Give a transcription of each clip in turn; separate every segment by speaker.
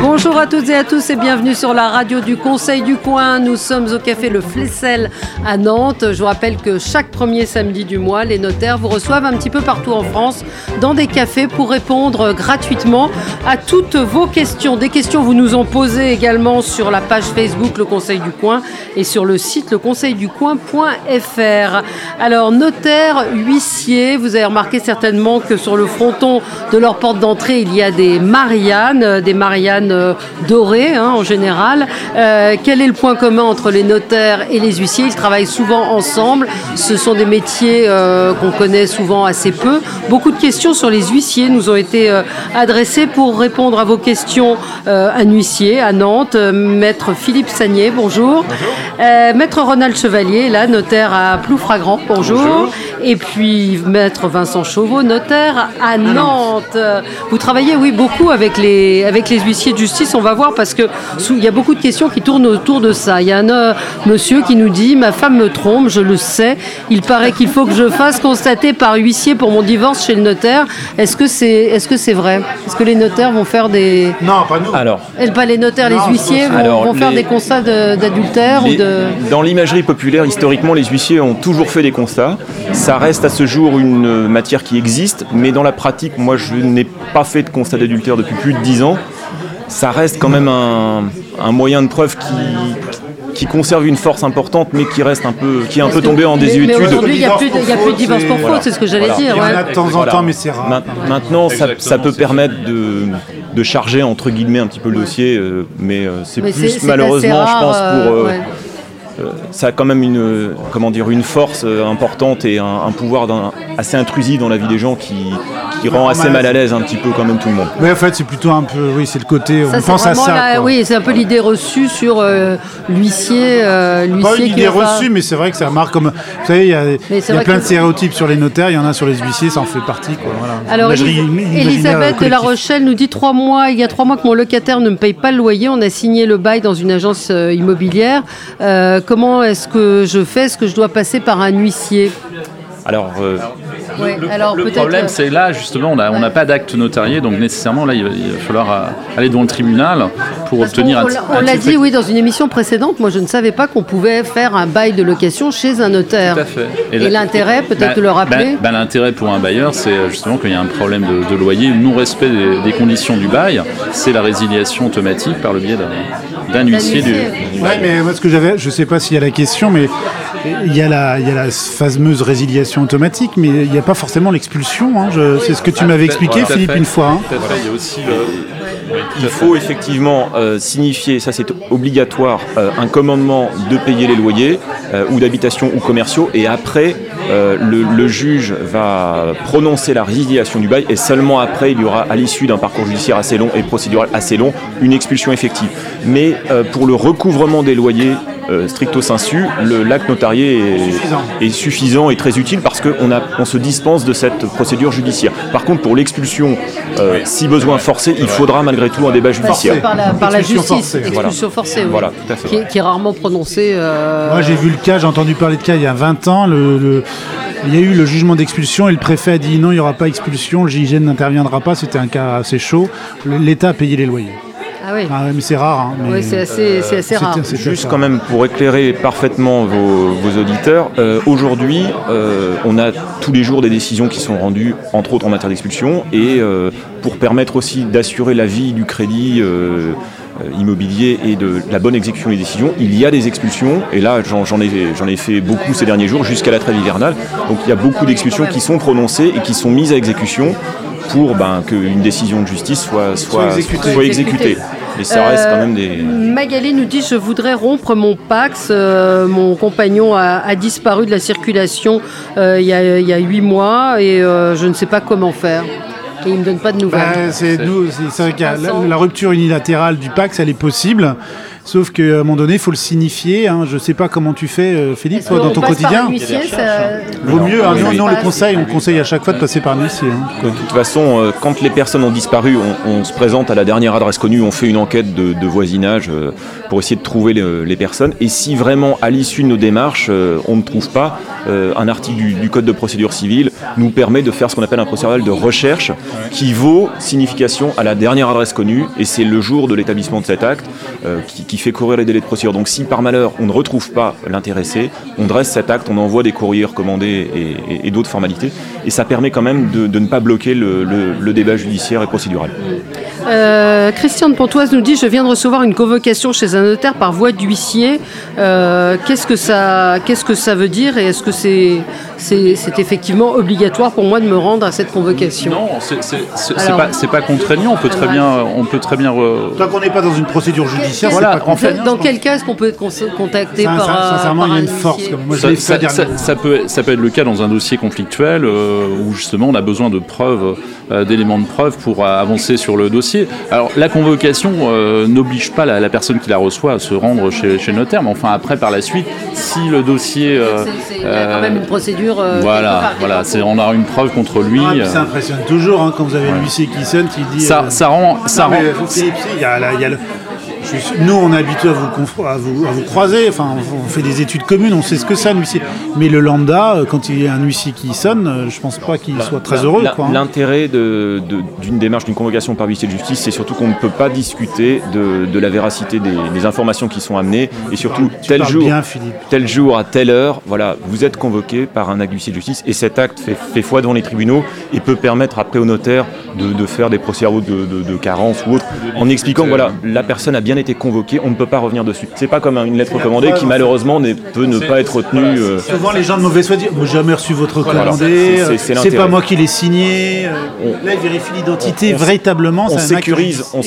Speaker 1: Bonjour à toutes et à tous et bienvenue sur la radio du Conseil du Coin. Nous sommes au café Le Flessel à Nantes. Je vous rappelle que chaque premier samedi du mois, les notaires vous reçoivent un petit peu partout en France dans des cafés pour répondre gratuitement à toutes vos questions. Des questions vous nous ont posées également sur la page Facebook Le Conseil du Coin et sur le site leconseilducoin.fr. Alors, notaires, huissiers, vous avez remarqué certainement que sur le fronton de leur porte d'entrée, il y a des Marianne, des Marianne euh, dorées hein, en général. Euh, quel est le point commun entre les notaires et les huissiers? Ils travaillent souvent ensemble. Ce sont des métiers euh, qu'on connaît souvent assez peu. Beaucoup de questions sur les huissiers nous ont été adressées pour répondre à vos questions. un huissier à Nantes, maître Philippe Sagnier, bonjour. maître Ronald Chevalier, là, notaire à Ploufragrand, bonjour. bonjour. Et puis maître Vincent Chauveau, notaire à Nantes. Vous travaillez, oui, beaucoup avec les, avec les huissiers de justice, on va voir, parce qu'il y a beaucoup de questions qui tournent autour de ça. Il y a un euh, monsieur qui nous dit Ma femme me trompe, je le sais. Il paraît qu'il faut que je fasse constater par huissier pour mon divorce chez le notaire. Est-ce que c'est est -ce c'est vrai? Est-ce que les notaires vont faire des.
Speaker 2: Non, pas nous.
Speaker 1: Alors. Pas les notaires, les huissiers vont, faire des constats d'adultère ou de.
Speaker 3: Dans l'imagerie populaire, historiquement, les huissiers ont toujours fait des constats. Ça reste à ce jour une matière qui existe, mais dans la pratique, moi, je n'ai pas fait de constat d'adultère depuis plus de 10 ans ça reste quand même un, moyen de preuve qui, qui conserve une force importante, mais qui reste un peu, qui est un peu tombé en désuétude.
Speaker 1: Aujourd'hui, il n'y a, plus de divorce pour faute, c'est ce que j'allais dire.
Speaker 2: Il y en a de temps en temps, mais c'est rare.
Speaker 3: Maintenant, ça, peut permettre de, de, charger entre guillemets un petit peu le dossier, euh, mais euh, c'est plus malheureusement, je pense, pour euh, euh, ça a quand même une, une force euh, importante et un, pouvoir assez intrusif dans la vie des gens qui, rend assez mal à l'aise un petit peu quand même tout le monde.
Speaker 2: Oui, en fait, c'est plutôt un peu, oui, c'est le côté, on pense à ça.
Speaker 1: oui, c'est un peu l'idée reçue sur euh, l'huissier.
Speaker 2: Pas une idée reçue, mais c'est vrai que ça marque comme. Vous savez, il y a, plein de stéréotypes sur les notaires, il y en a sur les huissiers, ça en fait partie. Quoi,
Speaker 1: Alors, Elisabeth de La Rochelle nous dit trois mois, il y a trois mois que mon locataire ne me paye pas le loyer, on a signé le bail dans une agence immobilière comment est-ce que je fais? Est-ce que je dois passer par un huissier?
Speaker 3: Alors, euh,
Speaker 4: le, problème, c'est là, justement, on n'a pas d'acte notarié, donc nécessairement, là, il va, falloir euh, aller devant le tribunal pour obtenir un,
Speaker 1: On, l'a dit, oui, dans une émission précédente, moi, je ne savais pas qu'on pouvait faire un bail de location chez un notaire.
Speaker 4: Tout à fait.
Speaker 1: Et, l'intérêt, peut-être bah, de le rappeler
Speaker 4: bah, bah, L'intérêt pour un bailleur, c'est euh, justement qu'il y a un problème de, loyer, non-respect des, conditions du bail, c'est la résiliation automatique par le biais d'un huissier. Du,
Speaker 2: Oui, mais moi, ce que j'avais, je ne sais pas s'il y a la question, mais il y, a la, il y a la fameuse résiliation automatique, mais il n'y a pas forcément l'expulsion. Hein. C'est ce que tu m'avais expliqué, Philippe, une fois. Hein.
Speaker 3: Il y a aussi il faut effectivement euh, signifier, ça c'est obligatoire, euh, un commandement de payer les loyers euh, ou d'habitation ou commerciaux et après le, juge va prononcer la résiliation du bail et seulement après il y aura à l'issue d'un parcours judiciaire assez long et procédural assez long une expulsion effective. Mais pour le recouvrement des loyers euh, stricto sensu, l'acte notarié est suffisant. et très utile parce qu'on on se dispense de cette procédure judiciaire. Par contre, pour l'expulsion, euh, si besoin forcé, il faudra malgré tout un débat judiciaire.
Speaker 1: Par la, par la justice, expulsion forcée,
Speaker 3: voilà, tout à fait,
Speaker 1: qui, est, rarement prononcée. Euh,
Speaker 2: Moi, j'ai vu le cas, j'ai entendu parler de cas il y a 20 ans. Le, il y a eu le jugement d'expulsion et le préfet a dit non, il n'y aura pas expulsion, le GIGN n'interviendra pas, c'était un cas assez chaud. L'État a payé les loyers.
Speaker 1: Ah oui.
Speaker 2: Ah mais c'est rare. Hein,
Speaker 1: oui, c'est assez, assez rare.
Speaker 3: Juste quand même pour éclairer parfaitement vos, auditeurs, euh, aujourd'hui, euh, on a tous les jours des décisions qui sont rendues, entre autres en matière d'expulsion, et euh, pour permettre aussi d'assurer la vie du crédit immobilier et de la bonne exécution des décisions, il y a des expulsions, et là j'en ai, ai, fait beaucoup ces derniers jours, jusqu'à la trêve hivernale, donc il y a beaucoup d'expulsions qui sont prononcées et qui sont mises à exécution pour ben, qu'une décision de justice soit, soit, soit exécutée. Mais ça reste quand même des. Euh,
Speaker 1: Magali nous dit Je voudrais rompre mon Pax. Euh, mon compagnon a, disparu de la circulation euh, il, y a, huit mois et je ne sais pas comment faire. Et il ne me donne pas de nouvelles.
Speaker 2: Bah, c'est vrai que la, rupture unilatérale du Pax, elle est possible. Sauf qu'à un moment donné, il faut le signifier. Hein. Je ne sais pas comment tu fais, euh, Philippe, toi, dans ton quotidien.
Speaker 1: huissier, ça-
Speaker 2: Vaut mieux, hein. Non,
Speaker 1: oui.
Speaker 2: non, le conseil, on conseille à chaque fois de passer par un huissier. hein.
Speaker 3: De toute façon, euh, quand les personnes ont disparu, on, on se présente à la dernière adresse connue, on fait une enquête de, de voisinage euh, pour essayer de trouver les, les personnes. Et si vraiment, à l'issue de nos démarches, euh, on ne trouve pas, euh, un article du, du Code de procédure civile nous permet de faire ce qu'on appelle un procédurial de recherche qui vaut signification à la dernière adresse connue. Et c'est le jour de l'établissement de cet acte euh, qui, qui fait courir les délais de procédure. Donc si par malheur, on ne retrouve pas l'intéressé, on dresse cet acte, on envoie des courriers recommandés et, et- et d'autres formalités. Et ça permet quand même de, de ne pas bloquer le, le- le débat judiciaire et procédural.
Speaker 1: Euh, Christiane Pontoise nous dit Je viens de recevoir une convocation chez un notaire par voie d'huissier. Euh, qu'est-ce, que ça, qu'est-ce que ça veut dire et est-ce que c'est, c'est, c'est effectivement obligatoire pour moi de me rendre à cette convocation?
Speaker 4: Non, c'est c'est- c'est- c'est
Speaker 1: Alors-
Speaker 4: pas, c'est pas contraignant. On peut très bien, on peut très bien. re-
Speaker 2: Tant qu'on n'est pas dans une procédure judiciaire,
Speaker 1: Voilà,
Speaker 2: c'est pas
Speaker 4: en fait,
Speaker 2: contraignant,
Speaker 1: Dans quel cas est-ce qu'on peut être contacté par, un-
Speaker 2: Sincèrement, il y a
Speaker 1: un
Speaker 2: une force.
Speaker 1: huissier
Speaker 2: Comme moi, je
Speaker 4: Ça, peut, ça peut être le cas dans un dossier conflictuel euh, où justement on a besoin de preuves, euh, d'éléments de preuve pour euh, avancer sur le dossier. Alors la convocation euh, n'oblige pas la, la personne qui la reçoit à se rendre chez, chez le notaire, mais enfin après par la suite, si le dossier, euh,
Speaker 1: C'est- c'est- il y a quand même une procédure. euh,
Speaker 4: voilà, voilà, on a une preuve contre lui.
Speaker 2: Ah,
Speaker 4: euh,
Speaker 2: ça impressionne toujours hein, quand vous avez l'huissier qui sonne, qui dit.
Speaker 4: ça,
Speaker 2: euh,
Speaker 4: ça rend, ça
Speaker 2: Non, mais,
Speaker 4: rend.
Speaker 2: euh, il y a la- il y a le- nous, on est habitués à vous, conf- à, vous, à vous croiser. Enfin, on, on fait des études communes, on sait ce que c'est un huissier. Mais le lambda, euh, quand il y a un huissier qui sonne, euh, je pense pas qu'il soit très heureux. Hein.
Speaker 3: L'intérêt d'une démarche, d'une convocation par huissier de justice, c'est surtout qu'on ne peut pas discuter de, de la véracité des, des informations qui sont amenées. Et surtout,
Speaker 2: Tu
Speaker 3: tel jour,
Speaker 2: bien,
Speaker 3: tel jour, à telle heure, voilà, vous êtes convoqué par un acte d'huissier de justice et cet acte fait, fait foi devant les tribunaux et peut permettre après au notaire de, de faire des procédures de, de- de carence ou autre en expliquant que voilà, la personne a bien été convoquée, on ne peut pas revenir dessus. C'est pas comme une lettre recommandée qui malheureusement peut ne pas être retenue. euh,
Speaker 2: Souvent, les gens de mauvaise foi disent Moi, jamais reçu votre recommandé,
Speaker 3: c'est-
Speaker 2: euh, pas moi qui l'ai signé. euh, Là, ils vérifient l'identité
Speaker 3: on-
Speaker 2: véritablement.
Speaker 3: on sécurise, on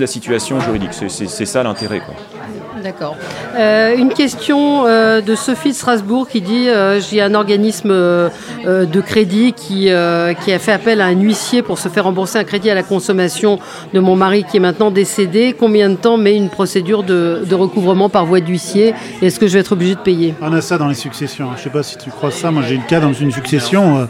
Speaker 3: la situation juridique. C'est ça l'intérêt.
Speaker 1: D'accord. Euh, une question euh, de Sophie de Strasbourg qui dit euh, j'ai un organisme de crédit qui, qui a fait appel à un huissier pour se faire rembourser un crédit à la consommation de mon mari qui est maintenant décédé. Combien de temps met une procédure de, recouvrement par voie d'huissier Est-ce que je vais être obligé de payer?
Speaker 2: On a ça dans les successions. Je sais pas si tu crois ça. Moi, j'ai le cas dans une succession.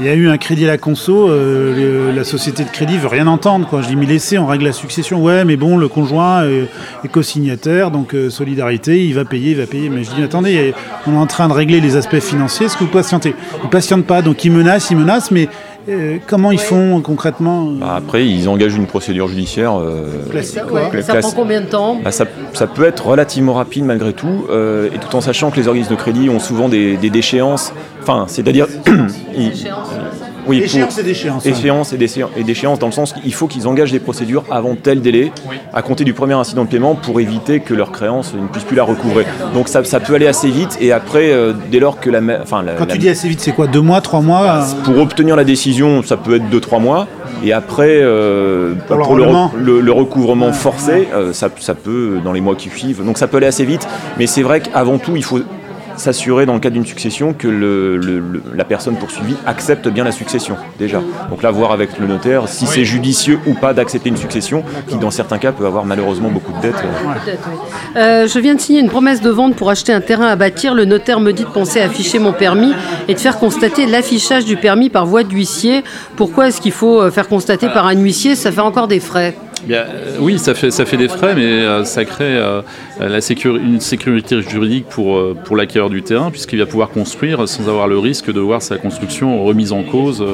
Speaker 2: Il y a eu un crédit à la conso. euh, la société de crédit veut rien entendre. Quoi. Je dis, mais laissez, on règle la succession. Ouais, mais bon, le conjoint est, est co-signataire, donc euh, solidarité, il va payer, il va payer. Mais je dis, attendez, on est en train de régler les aspects financiers. Est-ce que vous patientez? Ils patientent pas, donc ils menacent, ils menacent, mais euh, comment ils font concrètement euh,
Speaker 3: Bah, Après, ils engagent une procédure judiciaire. euh,
Speaker 2: classique,
Speaker 1: Ça,
Speaker 2: quoi.
Speaker 1: ouais, ça prend combien de temps
Speaker 3: bah, ça, ça peut être relativement rapide malgré tout, euh, et tout en sachant que les organismes de crédit ont souvent des, des déchéances. Enfin, c'est-à-dire. oui, pour-
Speaker 2: Échéance et déchéance.
Speaker 3: échéance et déchéance, et déchéance dans le sens qu'il faut qu'ils engagent des procédures avant tel délai, à compter du premier incident de paiement, pour éviter que leur créance ne puisse plus la recouvrer. Donc ça, ça peut aller assez vite, et après, euh, dès lors que la, ma- enfin, la-
Speaker 2: Quand
Speaker 3: la-
Speaker 2: tu dis assez vite, c'est quoi Deux mois, trois mois euh,
Speaker 3: pour obtenir la décision, ça peut être 2-3 mois. Et après, euh,
Speaker 2: Pour le
Speaker 3: pour le,
Speaker 2: rendement.
Speaker 3: le- le recouvrement forcé, euh, ça, ça peut, dans les mois qui suivent. Donc ça peut aller assez vite. Mais c'est vrai qu'avant tout, il faut s'assurer, dans le cadre d'une succession, que le- le- le- la personne poursuivie accepte bien la succession, déjà. Donc là, voir avec le notaire si c'est judicieux ou pas d'accepter une succession, qui dans certains cas peut avoir malheureusement beaucoup de dettes. euh.
Speaker 1: Euh, je viens de signer une promesse de vente pour acheter un terrain à bâtir. Le notaire me dit de penser à afficher mon permis et de faire constater l'affichage du permis par voie d'huissier. Pourquoi est-ce qu'il faut euh, faire constater par un huissier? Ça fait encore des frais.
Speaker 4: Bien, euh, oui, ça fait, ça fait des frais, mais euh, ça crée euh, la sécur- une sécurité juridique pour, euh, pour l'acquéreur du terrain, puisqu'il va pouvoir construire sans avoir le risque de voir sa construction remise en cause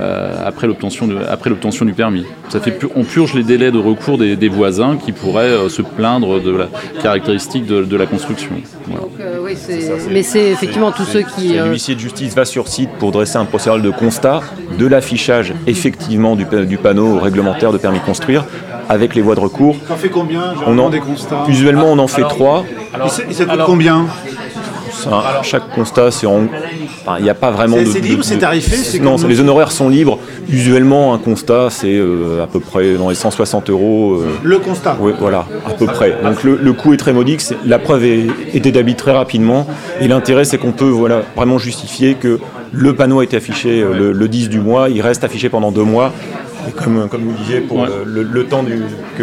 Speaker 4: euh, après l'obtention de- après l'obtention du permis. Ça fait on purge les délais de recours des, des voisins qui pourraient euh, se plaindre de la caractéristique de, de la construction. Voilà.
Speaker 1: Donc, euh, oui, c'est- mais c'est effectivement tous ceux qui. Euh,
Speaker 3: L'huissier de justice va sur site pour dresser un procédural de constat de l'affichage effectivement du, du panneau réglementaire de permis de construire avec les voies de recours.
Speaker 2: T'en fais combien
Speaker 3: On en,
Speaker 2: des constats
Speaker 3: usuellement, on en fait trois.
Speaker 2: Et ça, et ça coûte combien
Speaker 3: Ça, chaque constat, c'est en. enfin, Il n'y a pas vraiment
Speaker 2: C'est-
Speaker 3: de.
Speaker 2: c'est libre,
Speaker 3: de-
Speaker 2: c'est tarifé, c'est
Speaker 3: Non,
Speaker 2: comme-
Speaker 3: les honoraires sont libres. Usuellement, un constat, c'est euh, à peu près dans les 160 euros. euh,
Speaker 2: Le constat.
Speaker 3: oui, voilà, à peu près. Donc le, le coût est très modique, c'est- la preuve est, est établie très rapidement, et l'intérêt c'est qu'on peut voilà, vraiment justifier que le panneau a été affiché euh, le, le 10 du mois, il reste affiché pendant deux mois, Comme, comme vous disiez, pour le, le, temps du, que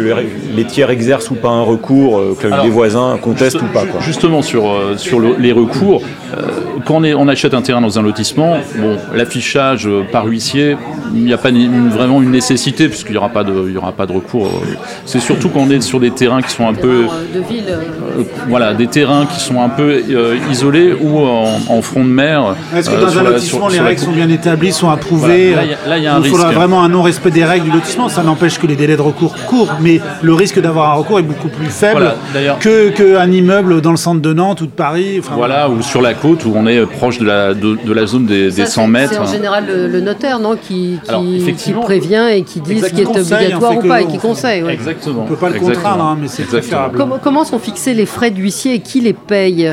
Speaker 3: les tiers exercent ou pas un recours, que les voisins contestent ou pas. Quoi.
Speaker 4: Justement, sur, sur les recours, quand on, est, on, achète un terrain dans un lotissement, bon, l'affichage par huissier, il n'y a pas vraiment une nécessité puisqu'il n'y aura, pas de, il y aura pas de recours. C'est surtout quand on est sur des terrains qui sont un peu...
Speaker 1: De ville.
Speaker 4: voilà, des terrains qui sont un peu isolés ou en, front de mer.
Speaker 2: Est-ce que dans un lotissement, les règles sont bien établies, sont approuvées
Speaker 4: Là, il y a un
Speaker 2: il faudra vraiment un non-respect des règles du lotissement. Ça n'empêche que les délais de recours courent, mais le risque d'avoir un recours est beaucoup plus faible que qu'un immeuble dans le centre de Nantes ou de Paris.
Speaker 4: voilà, ou sur la côte où on est proche de la, de, la zone des, 100 mètres.
Speaker 1: C'est en général le, notaire non, qui, qui, prévient et qui dit ce qui est obligatoire ou pas et qui conseille.
Speaker 4: Exactement.
Speaker 2: On ne peut pas le contraindre, hein, mais c'est préférable.
Speaker 1: Comment, comment sont fixés les frais d'huissier et qui les paye?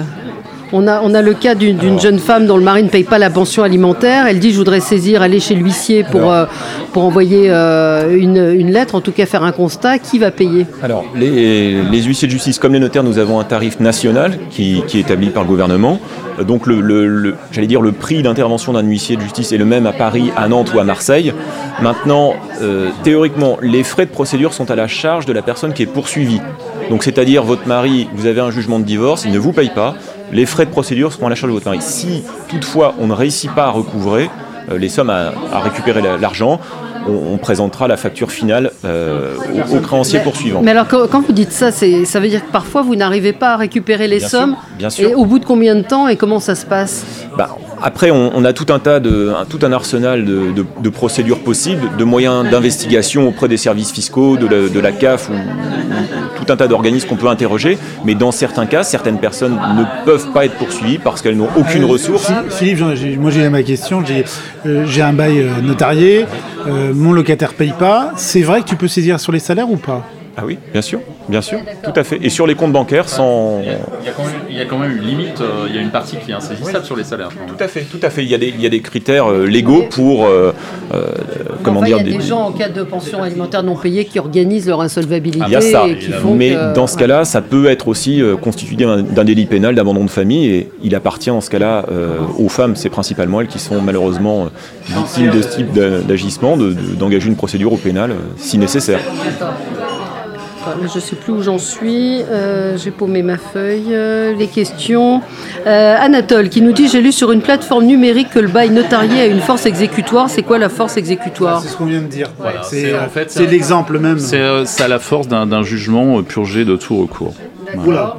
Speaker 1: On a, on a le cas d'une jeune femme dont le mari ne paye pas la pension alimentaire. Elle dit Je voudrais saisir, aller chez l'huissier pour, euh, pour envoyer euh, une, lettre, en tout cas faire un constat. Qui va payer?
Speaker 3: Alors, les, huissiers de justice, comme les notaires, nous avons un tarif national qui, est établi par le gouvernement. Donc, le, j'allais dire, le prix d'intervention d'un huissier de justice est le même à Paris, à Nantes ou à Marseille. Maintenant, euh, théoriquement, les frais de procédure sont à la charge de la personne qui est poursuivie. Donc, c'est-à-dire, votre mari, vous avez un jugement de divorce, il ne vous paye pas les frais de procédure seront à la charge de votre mari. Si toutefois on ne réussit pas à recouvrer euh, les sommes à, récupérer l'argent, on, présentera la facture finale euh, au, créancier poursuivant.
Speaker 1: Mais alors quand, vous dites ça, ça veut dire que parfois vous n'arrivez pas à récupérer les sommes
Speaker 3: bien sûr.
Speaker 1: Et au bout de combien de temps et comment ça se passe?
Speaker 3: Bah, après, on, a tout un tas de, tout un arsenal de, procédures possibles, de moyens d'investigation auprès des services fiscaux, de la, CAF ou, tout un tas d'organismes qu'on peut interroger. Mais dans certains cas, certaines personnes ne peuvent pas être poursuivies parce qu'elles n'ont aucune euh, ressource.
Speaker 2: Philippe, moi j'ai ma question. J'ai euh, un bail euh, notarié, mon locataire paye pas. C'est vrai que tu peux saisir sur les salaires ou pas?
Speaker 3: Ah oui, bien sûr, bien sûr, tout à fait. Et sur les comptes bancaires, sans.
Speaker 4: Il y a, quand même, une limite, euh, il y a une partie qui est insaisissable sur les salaires.
Speaker 3: Tout à fait, tout à fait. Il y a des, il y a des critères euh, légaux pour. Euh,
Speaker 1: comment dire Il y a des, gens en cas de pension alimentaire non payée qui organisent leur insolvabilité.
Speaker 3: Il y a ça. Mais dans ce cas-là, ça peut être aussi constitué d'un délit pénal d'abandon de famille et il appartient en ce cas-là aux femmes, c'est principalement elles qui sont malheureusement victimes de ce type d'agissement, d'engager une procédure au pénal si nécessaire
Speaker 1: je ne sais plus où j'en suis. Euh, j'ai paumé ma feuille. Euh, les questions. Euh, Anatole qui nous dit J'ai lu sur une plateforme numérique que le bail notarié a une force exécutoire. C'est quoi la force exécutoire
Speaker 2: C'est ce qu'on vient de dire. c'est en fait, l'exemple même.
Speaker 4: C'est la force d'un jugement purgé de tout recours.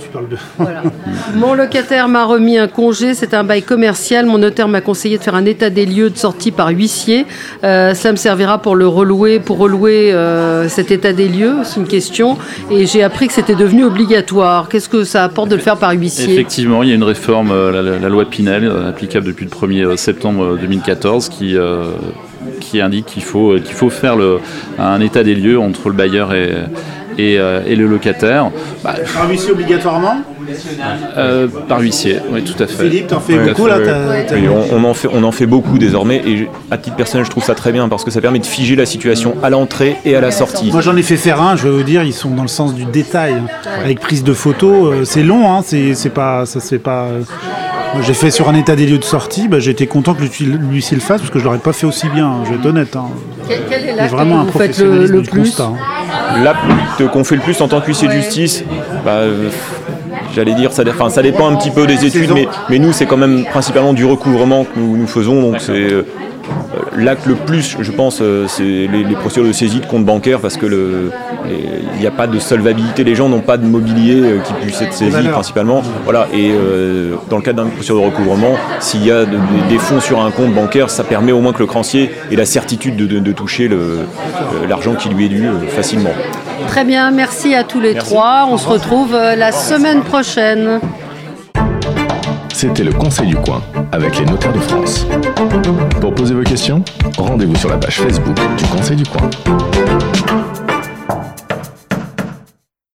Speaker 2: Tu parles de.
Speaker 1: Mon locataire m'a remis un congé, c'est un bail commercial. Mon notaire m'a conseillé de faire un état des lieux de sortie par huissier. Euh, ça me servira pour le relouer, pour relouer euh, cet état des lieux, c'est une question. Et j'ai appris que c'était devenu obligatoire. Qu'est-ce que ça apporte de le faire par huissier?
Speaker 4: Effectivement, il y a une réforme, euh, la, loi Pinel, applicable depuis le 1er septembre 2014, qui qui indique qu'il faut, qu'il faut faire le, un état des lieux entre le bailleur et, euh, et, le locataire.
Speaker 2: Bah, par huissier obligatoirement
Speaker 4: euh, Par huissier, oui, tout à fait.
Speaker 2: Philippe, t'en fais beaucoup là
Speaker 3: on, en fait, on en fait beaucoup désormais et à titre personnel, je trouve ça très bien parce que ça permet de figer la situation à l'entrée et à la sortie.
Speaker 2: Moi, j'en ai fait faire un, je vais vous dire, ils sont dans le sens du détail, avec prise de photos. Euh, c'est long, hein, c'est pas, ça fait pas. J'ai fait sur un état des lieux de sortie, bah, j'étais content que l'huissier le fasse parce que je l'aurais pas fait aussi bien, je vais être honnête. Hein.
Speaker 1: Quel, est l'acte vraiment un vous le, le plus constat,
Speaker 3: hein. L'acte qu'on fait le plus en tant qu'huissier de justice, bah, j'allais dire, ça, ça dépend un petit peu des études, mais, mais nous c'est quand même principalement du recouvrement que nous, nous faisons, donc c'est euh, L'acte le plus, je pense, euh, c'est les, procédures de saisie de compte bancaire parce que il n'y a pas de solvabilité, les gens n'ont pas de mobilier euh, qui puisse être saisi principalement. Voilà, et euh, dans le cadre d'un procédure de recouvrement, s'il y a des fonds sur un compte bancaire, ça permet au moins que le créancier ait la certitude de, toucher l'argent qui lui est dû facilement.
Speaker 1: Très bien, merci à tous les trois. On se retrouve la semaine prochaine.
Speaker 5: C'était le Conseil du coin avec les notaires de France. Pour poser vos questions, rendez-vous sur la page Facebook du Conseil du coin.